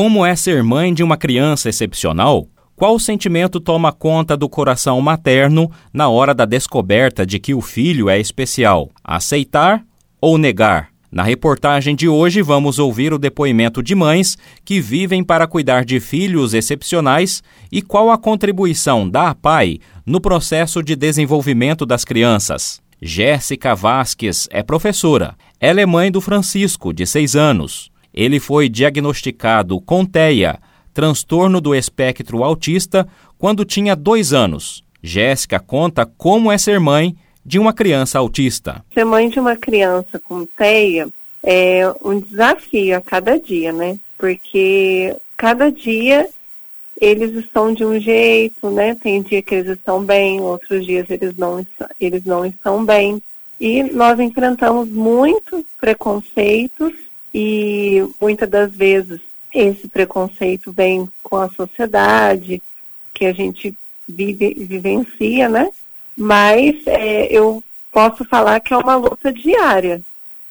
Como é ser mãe de uma criança excepcional? Qual sentimento toma conta do coração materno na hora da descoberta de que o filho é especial? Aceitar ou negar? Na reportagem de hoje, vamos ouvir o depoimento de mães que vivem para cuidar de filhos excepcionais e qual a contribuição da APAI no processo de desenvolvimento das crianças. Jéssica Vasques é professora. Ela é mãe do Francisco, de 6 anos. Ele foi diagnosticado com TEA, transtorno do espectro autista, quando tinha dois anos. Jéssica conta como é ser mãe de uma criança autista. Ser mãe de uma criança com TEA é um desafio a cada dia, né? Porque cada dia eles estão de um jeito, né? Tem dia que eles estão bem, outros dias eles não, eles não estão bem. E nós enfrentamos muitos preconceitos e muitas das vezes esse preconceito vem com a sociedade, que a gente vive, vivencia, né? Mas é, eu posso falar que é uma luta diária,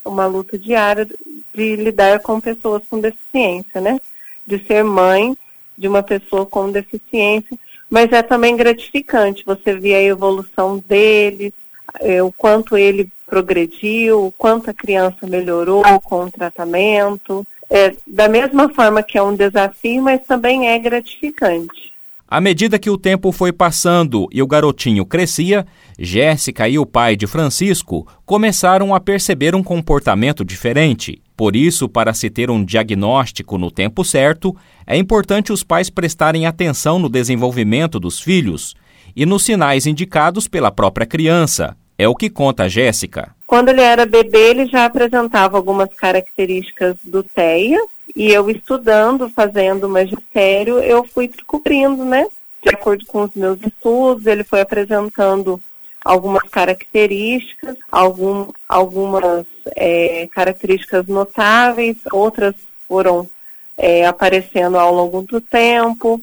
uma luta diária de lidar com pessoas com deficiência, né? De ser mãe de uma pessoa com deficiência, mas é também gratificante você ver a evolução dele, é, o quanto ele progrediu, quanto a criança melhorou com o tratamento, é, da mesma forma que é um desafio, mas também é gratificante. À medida que o tempo foi passando e o garotinho crescia, Jéssica e o pai de Francisco começaram a perceber um comportamento diferente. Por isso, para se ter um diagnóstico no tempo certo, é importante os pais prestarem atenção no desenvolvimento dos filhos e nos sinais indicados pela própria criança. É o que conta Jéssica. Quando ele era bebê, ele já apresentava algumas características do TEA, e eu estudando, fazendo magistério, eu fui descobrindo, né? De acordo com os meus estudos, ele foi apresentando algumas características, algum, algumas é, características notáveis, outras foram é, aparecendo ao longo do tempo.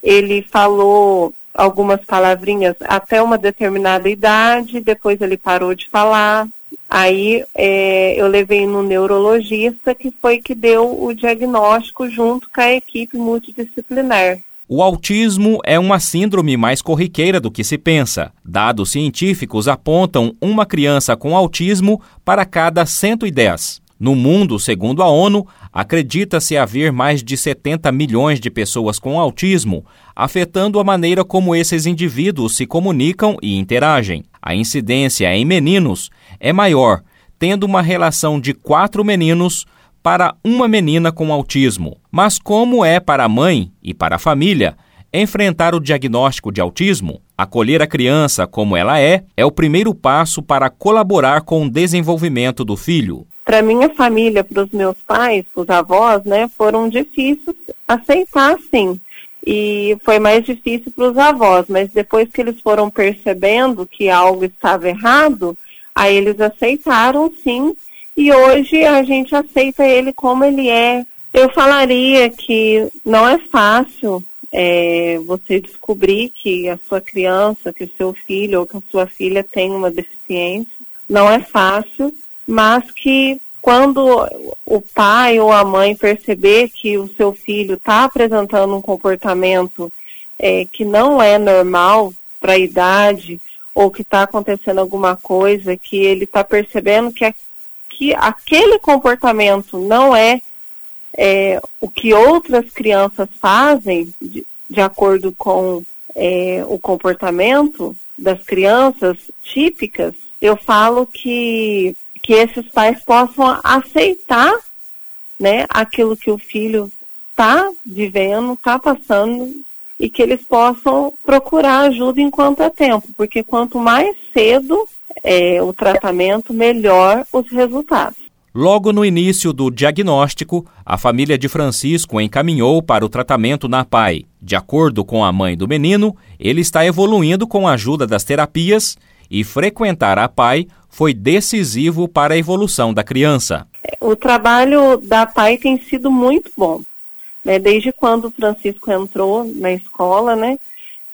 Ele falou algumas palavrinhas até uma determinada idade, depois ele parou de falar. Aí é, eu levei no neurologista, que foi que deu o diagnóstico junto com a equipe multidisciplinar. O autismo é uma síndrome mais corriqueira do que se pensa. Dados científicos apontam uma criança com autismo para cada 110. No mundo, segundo a ONU, acredita-se haver mais de 70 milhões de pessoas com autismo, afetando a maneira como esses indivíduos se comunicam e interagem. A incidência em meninos é maior, tendo uma relação de quatro meninos para uma menina com autismo. Mas como é para a mãe e para a família enfrentar o diagnóstico de autismo? Acolher a criança como ela é é o primeiro passo para colaborar com o desenvolvimento do filho para minha família, para os meus pais, para os avós, né, foram difíceis aceitar, sim. E foi mais difícil para os avós, mas depois que eles foram percebendo que algo estava errado, aí eles aceitaram, sim. E hoje a gente aceita ele como ele é. Eu falaria que não é fácil é, você descobrir que a sua criança, que o seu filho ou que a sua filha tem uma deficiência. Não é fácil, mas que quando o pai ou a mãe perceber que o seu filho está apresentando um comportamento é, que não é normal para a idade, ou que está acontecendo alguma coisa, que ele está percebendo que, a, que aquele comportamento não é, é, o que outras crianças fazem, de, de acordo com é, o comportamento das crianças típicas, eu falo que que esses pais possam aceitar né, aquilo que o filho está vivendo, está passando, e que eles possam procurar ajuda enquanto é tempo, porque quanto mais cedo é, o tratamento, melhor os resultados. Logo no início do diagnóstico, a família de Francisco encaminhou para o tratamento na PAI. De acordo com a mãe do menino, ele está evoluindo com a ajuda das terapias e frequentar a PAI foi decisivo para a evolução da criança. O trabalho da PAI tem sido muito bom. Né? Desde quando o Francisco entrou na escola, né?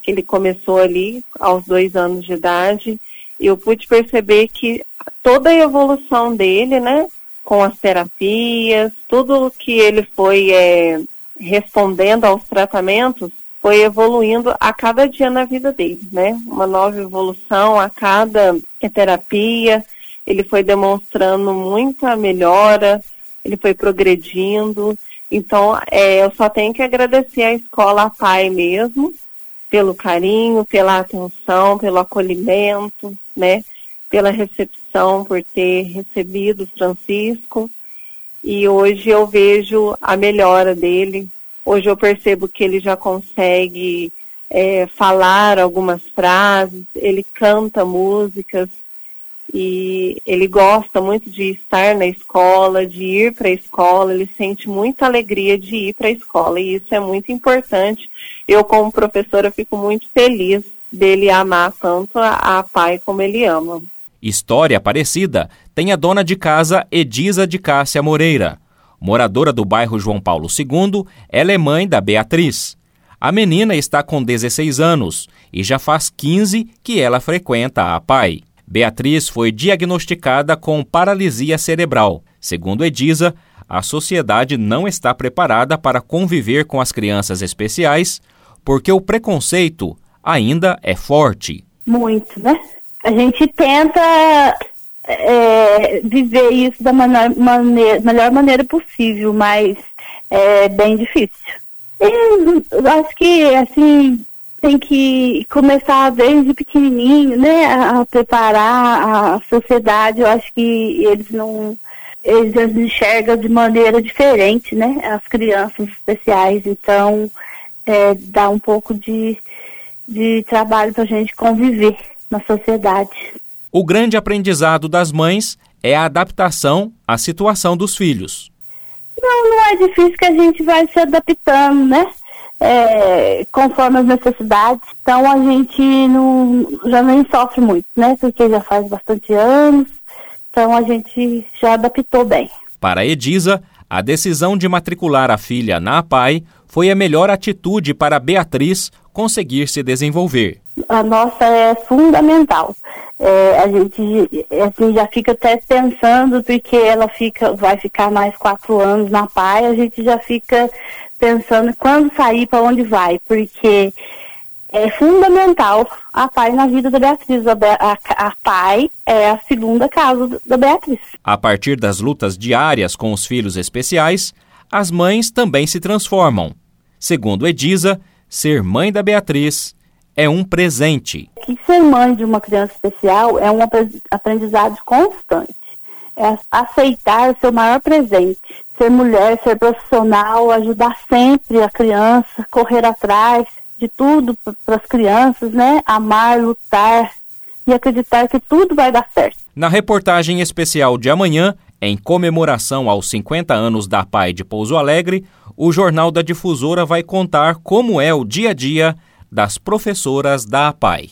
que ele começou ali aos dois anos de idade, eu pude perceber que toda a evolução dele, né, com as terapias, tudo que ele foi é, respondendo aos tratamentos, foi evoluindo a cada dia na vida dele, né? Uma nova evolução a cada terapia, ele foi demonstrando muita melhora, ele foi progredindo. Então, é, eu só tenho que agradecer à escola pai mesmo, pelo carinho, pela atenção, pelo acolhimento, né? Pela recepção, por ter recebido Francisco. E hoje eu vejo a melhora dele, Hoje eu percebo que ele já consegue é, falar algumas frases, ele canta músicas e ele gosta muito de estar na escola, de ir para a escola, ele sente muita alegria de ir para a escola e isso é muito importante. Eu, como professora, fico muito feliz dele amar tanto a, a pai como ele ama. História parecida tem a dona de casa Edisa de Cássia Moreira. Moradora do bairro João Paulo II, ela é mãe da Beatriz. A menina está com 16 anos e já faz 15 que ela frequenta a PAI. Beatriz foi diagnosticada com paralisia cerebral. Segundo Edisa, a sociedade não está preparada para conviver com as crianças especiais porque o preconceito ainda é forte. Muito, né? A gente tenta é, viver isso da maneira, melhor maneira possível, mas é bem difícil. E, acho que, assim, tem que começar desde pequenininho, né, a preparar a sociedade. Eu acho que eles não eles enxergam de maneira diferente, né, as crianças especiais. Então, é, dá um pouco de, de trabalho para a gente conviver na sociedade. O grande aprendizado das mães é a adaptação à situação dos filhos. Não, não é difícil que a gente vai se adaptando, né? É, conforme as necessidades. Então a gente não, já nem sofre muito, né? Porque já faz bastante anos. Então a gente já adaptou bem. Para Edisa, a decisão de matricular a filha na APAI foi a melhor atitude para Beatriz conseguir se desenvolver. A nossa é fundamental é, a gente assim, já fica até pensando, porque ela fica, vai ficar mais quatro anos na PAI, a gente já fica pensando quando sair, para onde vai, porque é fundamental a PAI na vida da Beatriz. A, a, a PAI é a segunda casa da Beatriz. A partir das lutas diárias com os filhos especiais, as mães também se transformam. Segundo Edisa, ser mãe da Beatriz é um presente. Que ser mãe de uma criança especial é um aprendizado constante. É aceitar o seu maior presente. Ser mulher, ser profissional, ajudar sempre a criança, correr atrás de tudo para as crianças, né? Amar, lutar e acreditar que tudo vai dar certo. Na reportagem especial de amanhã, em comemoração aos 50 anos da PAI de Pouso Alegre, o Jornal da Difusora vai contar como é o dia a dia das professoras da APAI.